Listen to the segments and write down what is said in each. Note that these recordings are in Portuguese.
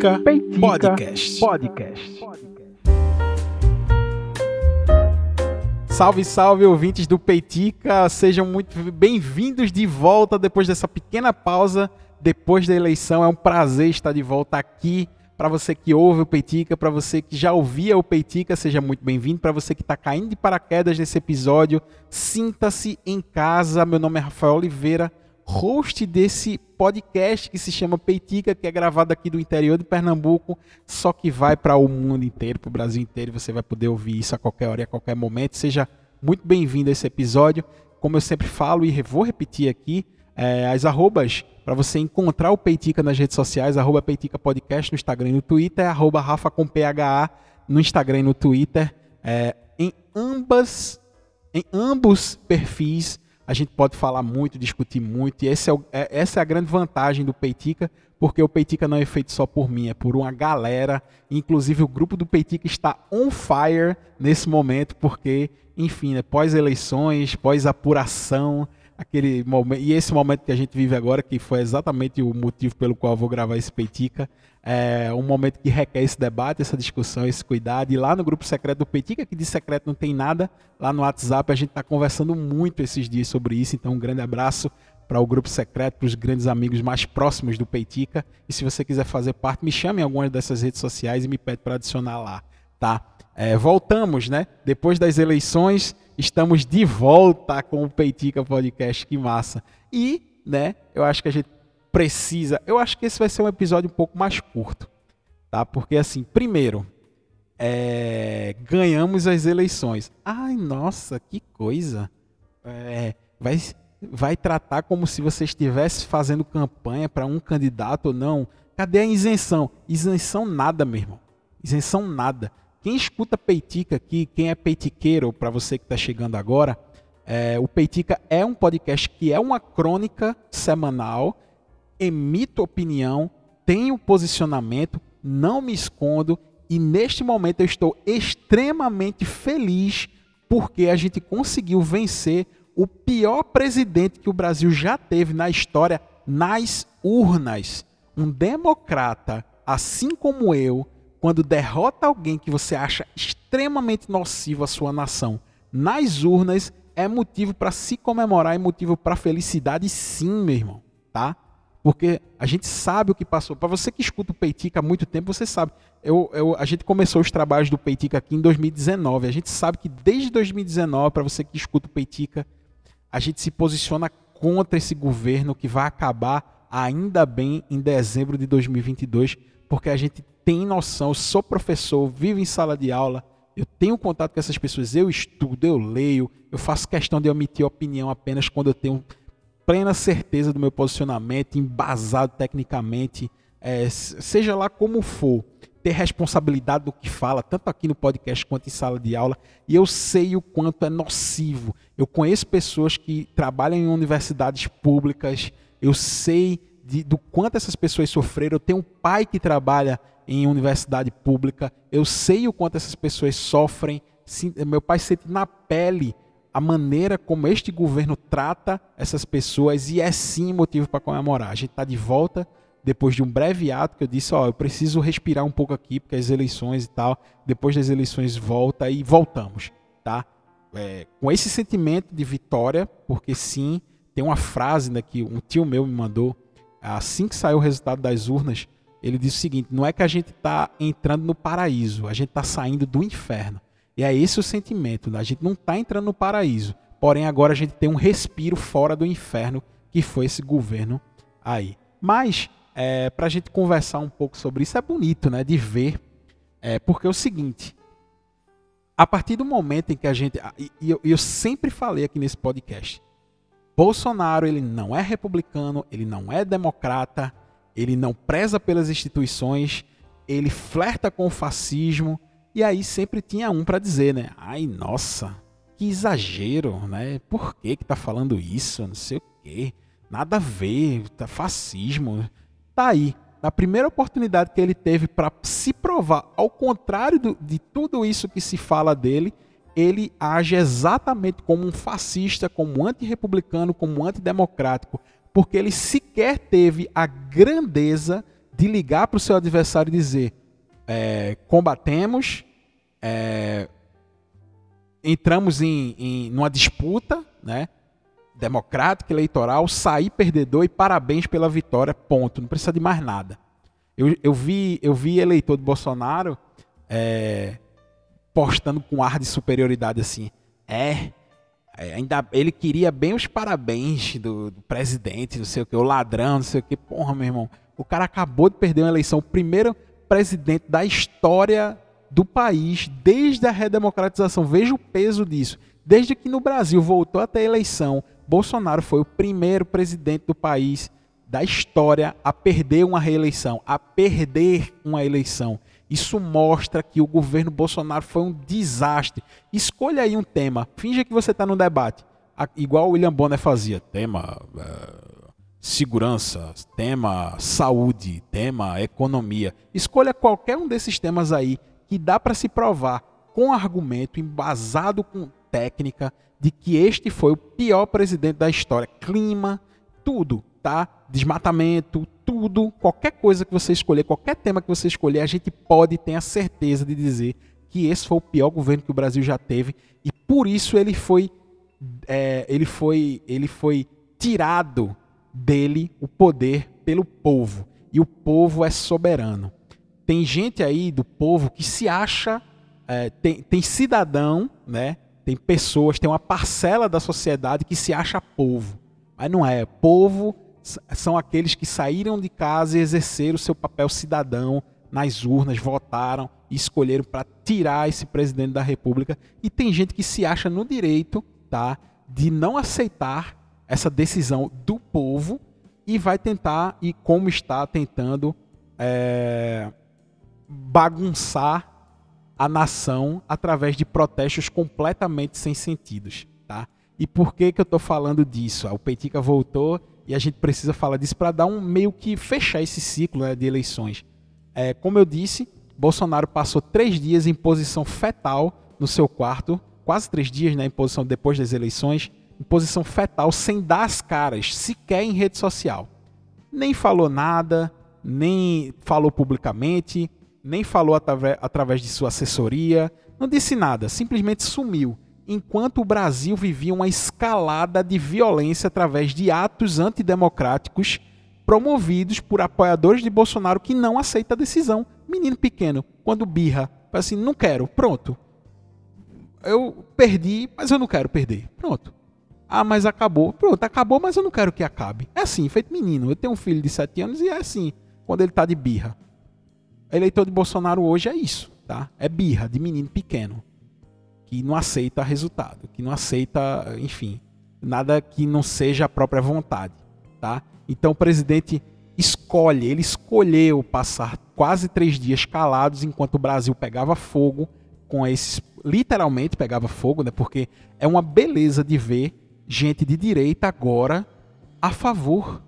Peitica, Peitica Podcast. Podcast. Salve, salve, ouvintes do Peitica. Sejam muito bem-vindos de volta depois dessa pequena pausa, depois da eleição. É um prazer estar de volta aqui. Para você que ouve o Peitica, para você que já ouvia o Peitica, seja muito bem-vindo. Para você que está caindo de paraquedas nesse episódio, sinta-se em casa. Meu nome é Rafael Oliveira host desse podcast que se chama Peitica, que é gravado aqui do interior de Pernambuco, só que vai para o mundo inteiro, para o Brasil inteiro, você vai poder ouvir isso a qualquer hora e a qualquer momento. Seja muito bem-vindo a esse episódio. Como eu sempre falo e vou repetir aqui, é, as arrobas para você encontrar o Peitica nas redes sociais, arroba Peitica Podcast no Instagram e no Twitter, arroba Rafa com PHA no Instagram e no Twitter. É, em ambas, em ambos perfis a gente pode falar muito, discutir muito, e é o, é, essa é a grande vantagem do Peitica, porque o Peitica não é feito só por mim, é por uma galera, inclusive o grupo do Peitica está on fire nesse momento, porque, enfim, né, pós-eleições, pós-apuração, aquele momento, e esse momento que a gente vive agora, que foi exatamente o motivo pelo qual eu vou gravar esse Peitica, é um momento que requer esse debate, essa discussão, esse cuidado. E lá no grupo secreto do Petica, que de secreto não tem nada, lá no WhatsApp a gente está conversando muito esses dias sobre isso. Então, um grande abraço para o grupo secreto, para os grandes amigos mais próximos do Peitica. E se você quiser fazer parte, me chame em algumas dessas redes sociais e me pede para adicionar lá, tá? É, voltamos, né? Depois das eleições, estamos de volta com o Peitica Podcast, que massa. E, né, eu acho que a gente precisa. Eu acho que esse vai ser um episódio um pouco mais curto, tá? Porque assim, primeiro, é, ganhamos as eleições. Ai, nossa, que coisa! É, vai, vai tratar como se você estivesse fazendo campanha para um candidato ou não. Cadê a isenção? Isenção nada, meu irmão. Isenção nada. Quem escuta Peitica aqui, quem é peitiqueiro, para você que está chegando agora, é, o Peitica é um podcast que é uma crônica semanal emito opinião, tenho posicionamento, não me escondo e neste momento eu estou extremamente feliz porque a gente conseguiu vencer o pior presidente que o Brasil já teve na história nas urnas. Um democrata, assim como eu, quando derrota alguém que você acha extremamente nocivo à sua nação nas urnas, é motivo para se comemorar, é motivo para felicidade, sim, meu irmão, tá? Porque a gente sabe o que passou. Para você que escuta o Peitica há muito tempo, você sabe. Eu, eu, a gente começou os trabalhos do Peitica aqui em 2019. A gente sabe que desde 2019, para você que escuta o Peitica, a gente se posiciona contra esse governo que vai acabar ainda bem em dezembro de 2022, porque a gente tem noção. Eu sou professor, vivo em sala de aula, eu tenho contato com essas pessoas, eu estudo, eu leio, eu faço questão de omitir opinião apenas quando eu tenho plena certeza do meu posicionamento, embasado tecnicamente, é, seja lá como for, ter responsabilidade do que fala, tanto aqui no podcast quanto em sala de aula, e eu sei o quanto é nocivo. Eu conheço pessoas que trabalham em universidades públicas, eu sei de, do quanto essas pessoas sofreram. Eu tenho um pai que trabalha em universidade pública, eu sei o quanto essas pessoas sofrem. Meu pai sente na pele a maneira como este governo trata essas pessoas e é sim motivo para comemorar. A gente está de volta depois de um breve ato que eu disse, ó, eu preciso respirar um pouco aqui porque as eleições e tal. Depois das eleições volta e voltamos, tá? É, com esse sentimento de vitória, porque sim, tem uma frase né, que um tio meu me mandou assim que saiu o resultado das urnas. Ele disse o seguinte: não é que a gente está entrando no paraíso, a gente está saindo do inferno. E é esse o sentimento. Né? A gente não está entrando no paraíso. Porém, agora a gente tem um respiro fora do inferno, que foi esse governo aí. Mas, é, para a gente conversar um pouco sobre isso, é bonito né, de ver. É, porque é o seguinte: a partir do momento em que a gente. E eu, eu sempre falei aqui nesse podcast. Bolsonaro ele não é republicano, ele não é democrata, ele não preza pelas instituições, ele flerta com o fascismo, e aí sempre tinha um para dizer, né? Ai, nossa, que exagero, né? Por que que tá falando isso? Não sei o quê. Nada a ver, tá fascismo. Tá aí. Na primeira oportunidade que ele teve para se provar, ao contrário do, de tudo isso que se fala dele, ele age exatamente como um fascista, como um antirrepublicano, como um antidemocrático, porque ele sequer teve a grandeza de ligar para o seu adversário e dizer: é, combatemos, é, entramos em, em numa disputa, né? Democrática, eleitoral, sair perdedor e parabéns pela vitória, ponto. Não precisa de mais nada. Eu, eu, vi, eu vi eleitor de Bolsonaro é, postando com ar de superioridade assim. É, é, ainda ele queria bem os parabéns do, do, presidente, não sei o que, o ladrão, não sei o que. Porra, meu irmão, o cara acabou de perder uma eleição, o primeiro presidente da história do país desde a redemocratização. Veja o peso disso. Desde que no Brasil voltou a ter eleição, Bolsonaro foi o primeiro presidente do país da história a perder uma reeleição, a perder uma eleição. Isso mostra que o governo Bolsonaro foi um desastre. Escolha aí um tema. Finja que você está no debate. Igual o William Bonner fazia. Tema uh, segurança, tema saúde, tema economia. Escolha qualquer um desses temas aí que dá para se provar com argumento, embasado com técnica, de que este foi o pior presidente da história. Clima, tudo, tá? Desmatamento, tudo, qualquer coisa que você escolher, qualquer tema que você escolher, a gente pode ter a certeza de dizer que esse foi o pior governo que o Brasil já teve e por isso ele foi, é, ele foi, ele foi tirado dele o poder pelo povo e o povo é soberano. Tem gente aí do povo que se acha, é, tem, tem cidadão, né? Tem pessoas, tem uma parcela da sociedade que se acha povo, mas não é. Povo são aqueles que saíram de casa e exerceram o seu papel cidadão nas urnas, votaram e escolheram para tirar esse presidente da República. E tem gente que se acha no direito tá, de não aceitar essa decisão do povo e vai tentar, e como está tentando, é, bagunçar a nação através de protestos completamente sem sentidos. Tá? E por que, que eu estou falando disso? Ah, o Petica voltou e a gente precisa falar disso para dar um meio que fechar esse ciclo né, de eleições. É, como eu disse, Bolsonaro passou três dias em posição fetal no seu quarto, quase três dias né, em posição depois das eleições, em posição fetal, sem dar as caras, sequer em rede social. Nem falou nada, nem falou publicamente, nem falou através de sua assessoria, não disse nada, simplesmente sumiu enquanto o Brasil vivia uma escalada de violência através de atos antidemocráticos promovidos por apoiadores de Bolsonaro que não aceita a decisão. Menino pequeno, quando birra, assim, não quero, pronto. Eu perdi, mas eu não quero perder. Pronto. Ah, mas acabou. Pronto, acabou, mas eu não quero que acabe. É assim, feito menino. Eu tenho um filho de 7 anos e é assim, quando ele está de birra. Eleitor de Bolsonaro hoje é isso, tá? É birra de menino pequeno que não aceita resultado, que não aceita, enfim, nada que não seja a própria vontade, tá? Então o presidente escolhe, ele escolheu passar quase três dias calados enquanto o Brasil pegava fogo com esses, literalmente pegava fogo, né? Porque é uma beleza de ver gente de direita agora a favor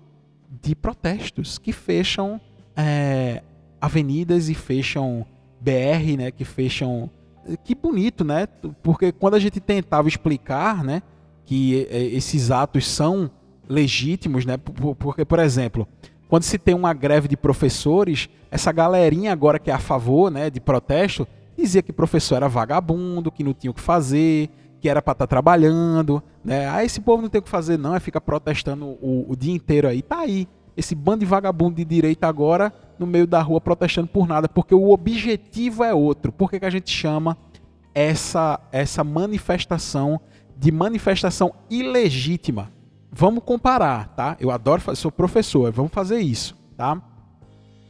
de protestos que fecham é, avenidas e fecham BR, né? Que fecham que bonito, né? Porque quando a gente tentava explicar, né, que é, esses atos são legítimos, né? Porque, por exemplo, quando se tem uma greve de professores, essa galerinha agora que é a favor, né, de protesto, dizia que professor era vagabundo, que não tinha o que fazer, que era para estar tá trabalhando, né? Ah, esse povo não tem o que fazer não, é ficar protestando o, o dia inteiro aí. Tá aí, esse bando de vagabundo de direita agora no meio da rua protestando por nada, porque o objetivo é outro. Por que, que a gente chama essa, essa manifestação de manifestação ilegítima? Vamos comparar, tá? Eu adoro, sou professor, vamos fazer isso, tá?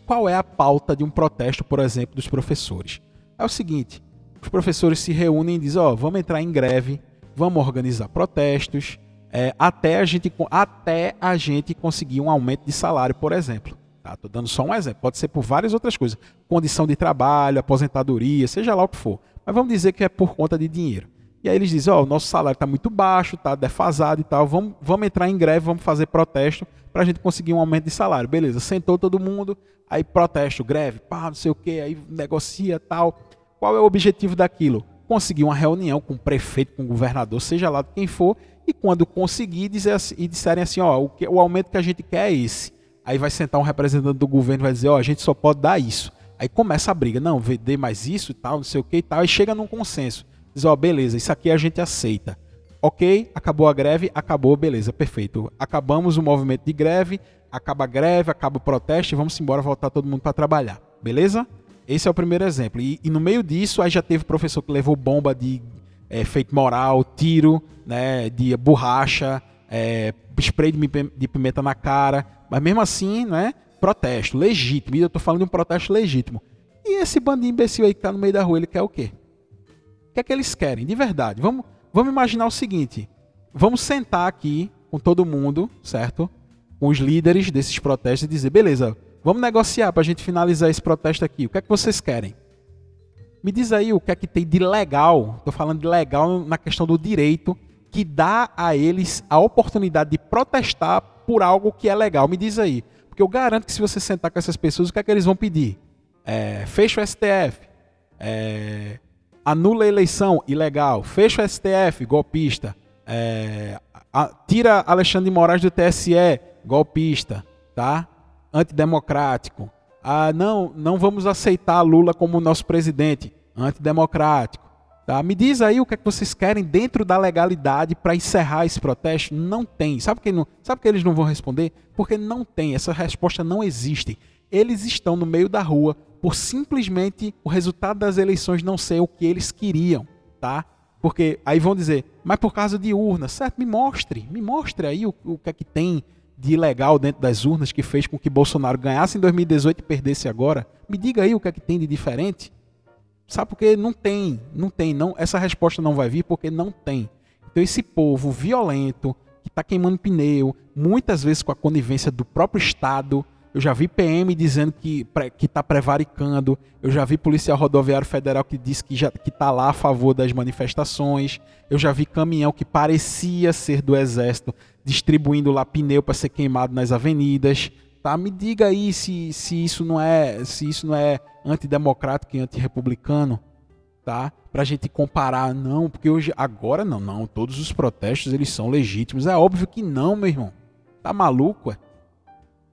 Qual é a pauta de um protesto, por exemplo, dos professores? É o seguinte: os professores se reúnem e dizem, ó, oh, vamos entrar em greve, vamos organizar protestos, é, até, a gente, até a gente conseguir um aumento de salário, por exemplo. Estou tá? dando só um exemplo. Pode ser por várias outras coisas. Condição de trabalho, aposentadoria, seja lá o que for. Mas vamos dizer que é por conta de dinheiro. E aí eles dizem, ó, oh, o nosso salário está muito baixo, está defasado e tal, vamos, vamos entrar em greve, vamos fazer protesto para a gente conseguir um aumento de salário. Beleza, sentou todo mundo, aí protesto, greve, pá, não sei o que, aí negocia tal. Qual é o objetivo daquilo? Conseguir uma reunião com o prefeito, com o governador, seja lá quem for, e quando conseguir dizer assim, e disserem assim, ó, o, que, o aumento que a gente quer é esse. Aí vai sentar um representante do governo e vai dizer, ó, a gente só pode dar isso. Aí começa a briga, não, dê mais isso e tal, não sei o que e tal, e chega num consenso. Diz, ó, beleza, isso aqui a gente aceita. Ok, acabou a greve, acabou, beleza, perfeito. Acabamos o movimento de greve, acaba a greve, acaba o protesto e vamos embora voltar todo mundo para trabalhar, beleza? Esse é o primeiro exemplo. E, e, no meio disso, aí já teve professor que levou bomba de é, moral, tiro, né, de borracha, é, spray de pimenta na cara, mas mesmo assim, né, protesto legítimo. E eu tô falando de um protesto legítimo. E esse bandinho imbecil aí que tá no meio da rua, ele quer o quê? O que é que eles querem, de verdade? Vamos, Vamos imaginar o seguinte: vamos sentar aqui com todo mundo, certo? Com os líderes desses protestos e dizer: beleza, vamos negociar para a gente finalizar esse protesto aqui. O que é que vocês querem? Me diz aí o que é que tem de legal, estou falando de legal na questão do direito, que dá a eles a oportunidade de protestar por algo que é legal. Me diz aí. Porque eu garanto que se você sentar com essas pessoas, o que é que eles vão pedir? É, fecha o STF. É, anula a eleição, ilegal. Fecha o STF, golpista. É, a, tira Alexandre de Moraes do TSE, golpista, tá? Antidemocrático. Ah, não, não vamos aceitar Lula como nosso presidente, antidemocrático. Tá? Me diz aí o que, é que vocês querem dentro da legalidade para encerrar esse protesto. Não tem. Sabe que, não, sabe que eles não vão responder? Porque não tem. Essa resposta não existe. Eles estão no meio da rua por simplesmente o resultado das eleições não ser o que eles queriam, tá? Porque aí vão dizer, mas por causa de urnas, certo? Me mostre, me mostre aí o, o que é que tem de ilegal dentro das urnas que fez com que Bolsonaro ganhasse em 2018 e perdesse agora. Me diga aí o que é que tem de diferente. Sabe porque não tem, não tem, não. Essa resposta não vai vir porque não tem. Então esse povo violento que está queimando pneu, muitas vezes com a conivência do próprio Estado, eu já vi PM dizendo que está prevaricando. Eu já vi policial rodoviário federal que já que está lá a favor das manifestações. Eu já vi caminhão que parecia ser do exército distribuindo lá pneu para ser queimado nas avenidas. Tá? Me diga aí se, se isso não é se isso não é antidemocrático e antirrepublicano, tá? Pra gente comparar, não, porque hoje agora não, não, todos os protestos eles são legítimos. É óbvio que não, meu irmão. Tá maluco, é?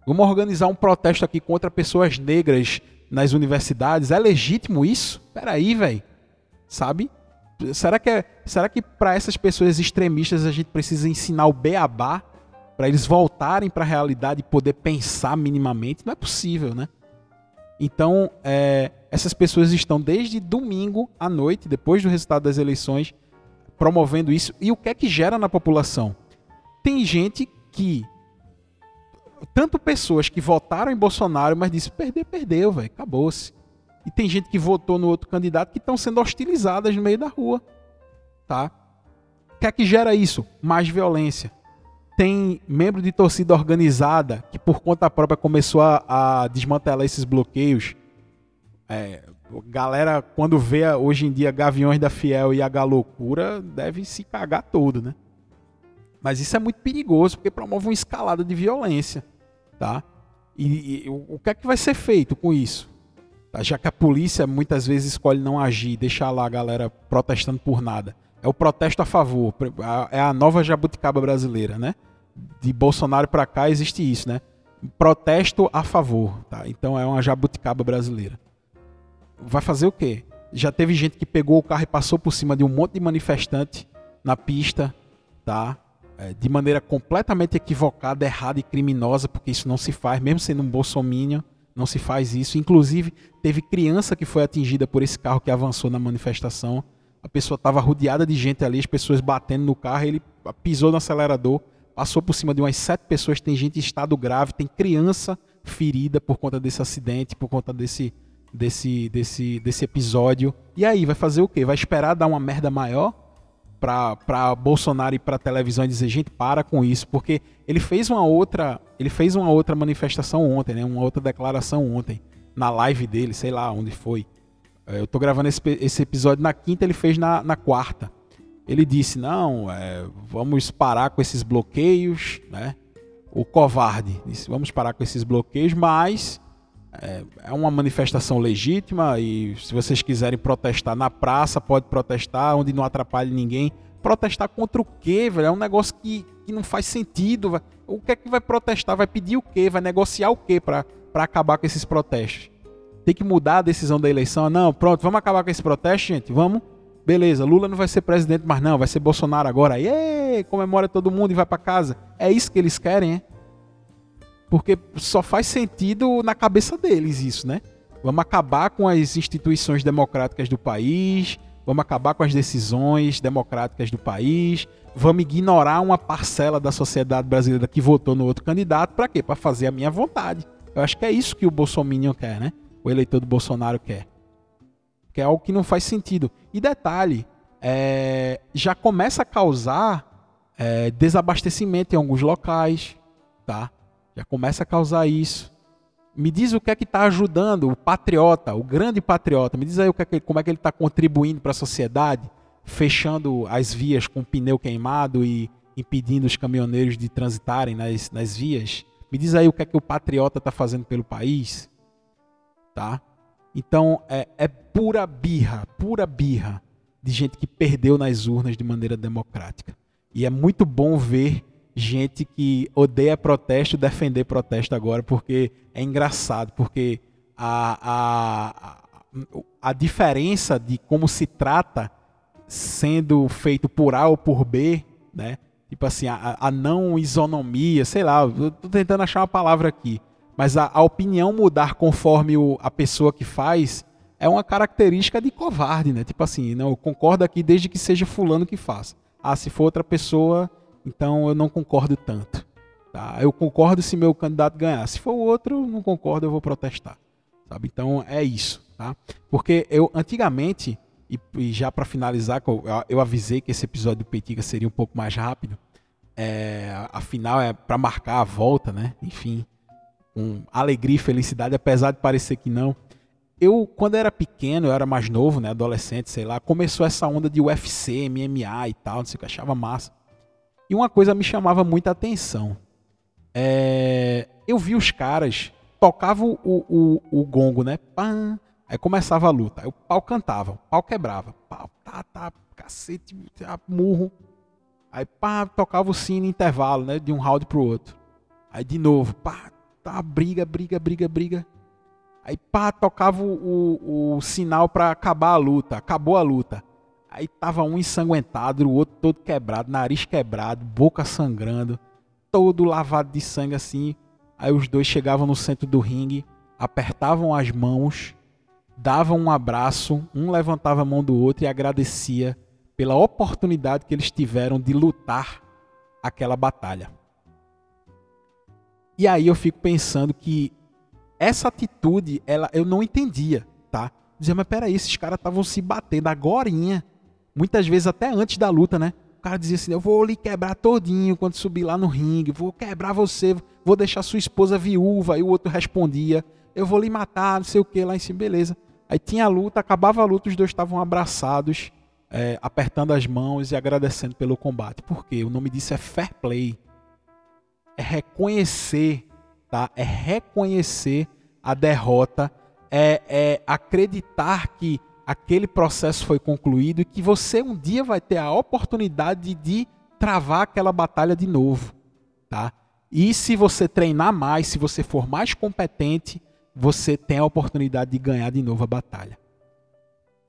Vamos organizar um protesto aqui contra pessoas negras nas universidades. É legítimo isso? Peraí, velho. Sabe? Será que, é, será que para essas pessoas extremistas a gente precisa ensinar o beabá para eles voltarem para a realidade e poder pensar minimamente? Não é possível, né? Então, é, essas pessoas estão desde domingo à noite, depois do resultado das eleições, promovendo isso. E o que é que gera na população? Tem gente que tanto pessoas que votaram em Bolsonaro, mas disse perder, perdeu, velho, acabou-se. E tem gente que votou no outro candidato que estão sendo hostilizadas no meio da rua, tá? O que é que gera isso? Mais violência. Tem membro de torcida organizada que por conta própria começou a, a desmantelar esses bloqueios. É, galera, quando vê hoje em dia Gaviões da Fiel e a Galocura, deve se cagar todo, né? Mas isso é muito perigoso porque promove uma escalada de violência, tá? E, e o, que é que vai ser feito com isso? Tá? Já que a polícia muitas vezes escolhe não agir, deixar lá a galera protestando por nada. É o protesto a favor, é a nova jabuticaba brasileira, né? De Bolsonaro para cá existe isso, né? Protesto a favor, tá? Então é uma jabuticaba brasileira. Vai fazer o quê? Já teve gente que pegou o carro e passou por cima de um monte de manifestante na pista, tá? É, de maneira completamente equivocada, errada e criminosa, porque isso não se faz, mesmo sendo um bolsominion, não se faz isso. Inclusive, teve criança que foi atingida por esse carro que avançou na manifestação. A pessoa estava rodeada de gente ali, as pessoas batendo no carro, ele pisou no acelerador, passou por cima de umas sete pessoas, tem gente em estado grave, tem criança ferida por conta desse acidente, por conta desse, desse, desse, desse episódio. E aí, vai fazer o quê? Vai esperar dar uma merda maior? Para Bolsonaro e para televisão e dizer gente para com isso porque ele fez uma outra ele fez uma outra manifestação ontem né uma outra declaração ontem na live dele sei lá onde foi. É, eu tô gravando esse, esse episódio na quinta ele fez na, na quarta. Ele disse não é, vamos parar com esses bloqueios né. O covarde disse vamos parar com esses bloqueios mas é, é uma manifestação legítima e se vocês quiserem protestar na praça, pode protestar, onde não atrapalhe ninguém, protestar contra o quê, velho? É um negócio que, que não faz sentido. Véio. O que é que vai protestar? Vai pedir o quê? Vai negociar o quê para acabar com esses protestos? Tem que mudar a decisão da eleição? Não, pronto, vamos acabar com esse protesto, gente? Vamos? Beleza, Lula não vai ser presidente mais não, vai ser Bolsonaro agora. Aí, comemora todo mundo e vai para casa. É isso que eles querem, é? Porque só faz sentido na cabeça deles isso, né? Vamos acabar com as instituições democráticas do país, vamos acabar com as decisões democráticas do país, vamos ignorar uma parcela da sociedade brasileira que votou no outro candidato, para quê? Para fazer a minha vontade. Eu acho que é isso que o Bolsonaro quer, né? O eleitor do Bolsonaro quer. Que é algo que não faz sentido. E detalhe, é, já começa a causar é, desabastecimento em alguns locais, tá? Já começa a causar isso. Me diz o que é que está ajudando o patriota, o grande patriota. Me diz aí o que é que, como é que ele está contribuindo para a sociedade, fechando as vias com pneu queimado e impedindo os caminhoneiros de transitarem nas, nas vias. Me diz aí o que é que o patriota está fazendo pelo país, tá? Então é, é pura birra, pura birra de gente que perdeu nas urnas de maneira democrática. E é muito bom ver gente que odeia protesto defender protesto agora, porque é engraçado, porque a, a, a diferença de como se trata sendo feito por A ou por B, né? Tipo assim, a, a não isonomia, sei lá, eu tô tentando achar uma palavra aqui. Mas a, a opinião mudar conforme o, a pessoa que faz é uma característica de covarde, né? Tipo assim, não, eu concordo aqui desde que seja fulano que faça. Ah, se for outra pessoa, então eu não concordo tanto. Tá? Eu concordo se meu candidato ganhar. Se for o outro, não concordo, eu vou protestar. Sabe? Então é isso. Tá? Porque eu antigamente, e, e já para finalizar, eu, eu, avisei que esse episódio do Petica seria um pouco mais rápido. É, afinal, é para marcar a volta, né? Enfim, com alegria e felicidade, apesar de parecer que não. Eu, quando era pequeno, eu era mais novo, né? Adolescente, sei lá, começou essa onda de UFC, MMA e tal, não sei o que, achava massa. E uma coisa me chamava muita atenção. É, eu vi os caras, tocavam o, o, o gongo, né? Pam, aí começava a luta. Aí o pau cantava, o pau quebrava. Pau, tá, tá, cacete, tá, murro. Aí pá, tocava o sino intervalo, né? De um round pro outro. Aí de novo, pá, tá, briga, briga, briga, briga. Aí pá, tocava o, o, o sinal para acabar a luta. Acabou a luta. Aí tava um ensanguentado, o outro todo quebrado, nariz quebrado, boca sangrando, todo lavado de sangue assim. Aí os dois chegavam no centro do ringue, apertavam as mãos, davam um abraço, um levantava a mão do outro e agradecia pela oportunidade que eles tiveram de lutar aquela batalha. E aí eu fico pensando que essa atitude, ela eu não entendia, tá? Dizia, mas peraí, esses caras estavam se batendo agorinha muitas vezes até antes da luta, né? O cara dizia assim: Eu vou lhe quebrar todinho quando subir lá no ringue, vou quebrar você, vou deixar sua esposa viúva. E o outro respondia: Eu vou lhe matar, não sei o que, lá em cima, beleza. Aí tinha a luta, acabava a luta, os dois estavam abraçados, é, apertando as mãos e agradecendo pelo combate. Por quê? O nome disso é fair play. É reconhecer, tá? É reconhecer a derrota, é, é acreditar que aquele processo foi concluído e que você um dia vai ter a oportunidade de travar aquela batalha de novo, tá? E se você treinar mais, se você for mais competente, você tem a oportunidade de ganhar de novo a batalha.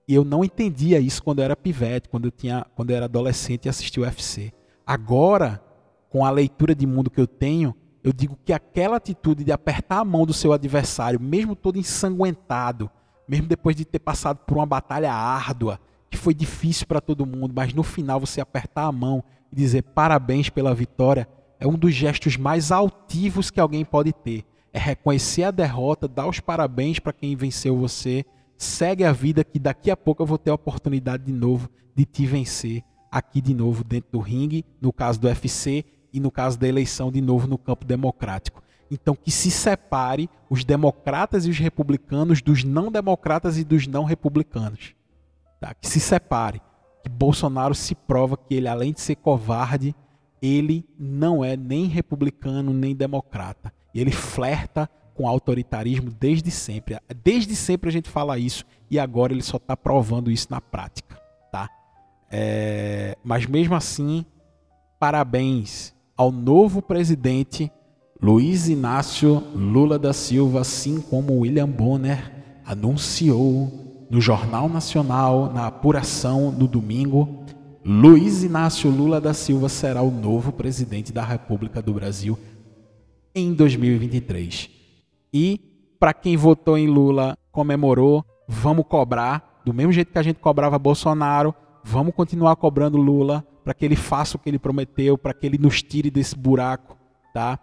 E eu não entendia isso quando eu era pivete, quando eu tinha, quando eu era adolescente e assistia o UFC. Agora, com a leitura de mundo que eu tenho, eu digo que aquela atitude de apertar a mão do seu adversário, mesmo todo ensanguentado, mesmo depois de ter passado por uma batalha árdua, que foi difícil para todo mundo, mas no final você apertar a mão e dizer parabéns pela vitória, é um dos gestos mais altivos que alguém pode ter. É reconhecer a derrota, dar os parabéns para quem venceu você, segue a vida que daqui a pouco eu vou ter a oportunidade de novo de te vencer aqui de novo dentro do ringue, no caso do UFC e no caso da eleição de novo no campo democrático. Então, que se separe os democratas e os republicanos dos não democratas e dos não republicanos. Tá? Que se separe. Que Bolsonaro se prova que ele, além de ser covarde, ele não é nem republicano nem democrata. Ele flerta com autoritarismo desde sempre. Desde sempre a gente fala isso e agora ele só está provando isso na prática. Tá? É, mas mesmo assim, parabéns ao novo presidente Luiz Inácio Lula da Silva, assim como William Bonner anunciou no Jornal Nacional, na apuração no domingo, Luiz Inácio Lula da Silva será o novo presidente da República do Brasil em 2023. E para quem votou em Lula, comemorou, vamos cobrar, do mesmo jeito que a gente cobrava Bolsonaro, vamos continuar cobrando Lula para que ele faça o que ele prometeu, para que ele nos tire desse buraco, tá?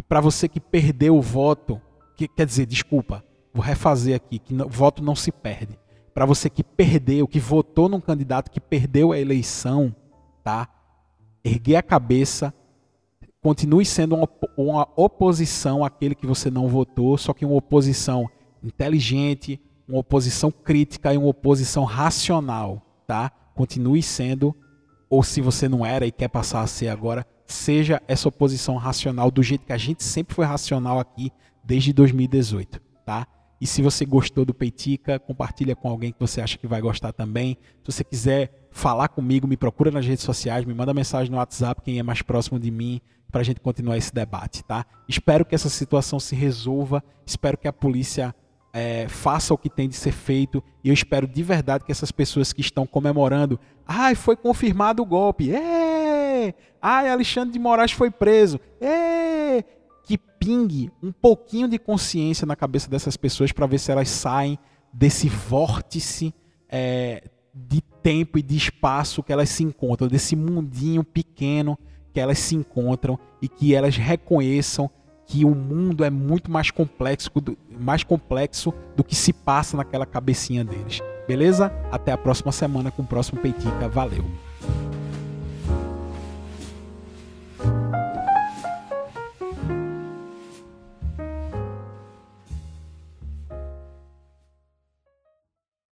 E para você que perdeu o voto, que quer dizer, desculpa, vou refazer aqui, que o voto não se perde. Para você que perdeu, que votou num candidato que perdeu a eleição, tá? Erguer a cabeça, continue sendo uma, uma oposição àquele que você não votou, só que uma oposição inteligente, uma oposição crítica e uma oposição racional, tá? Continue sendo, ou se você não era e quer passar a ser agora, seja essa oposição racional do jeito que a gente sempre foi racional aqui desde 2018, tá? E se você gostou do Peitica, compartilha com alguém que você acha que vai gostar também. Se você quiser falar comigo, me procura nas redes sociais, me manda mensagem no WhatsApp, quem é mais próximo de mim, para a gente continuar esse debate, tá? Espero que essa situação se resolva, espero que a polícia é, faça o que tem de ser feito e eu espero de verdade que essas pessoas que estão comemorando, ai, foi confirmado o golpe, é, ai, Alexandre de Moraes foi preso, é, que pingue um pouquinho de consciência na cabeça dessas pessoas para ver se elas saem desse vórtice é, de tempo e de espaço que elas se encontram, desse mundinho pequeno que elas se encontram e que elas reconheçam que o mundo é muito mais complexo, mais complexo do que se passa naquela cabecinha deles. Beleza? Até a próxima semana com o próximo Peitica. Valeu!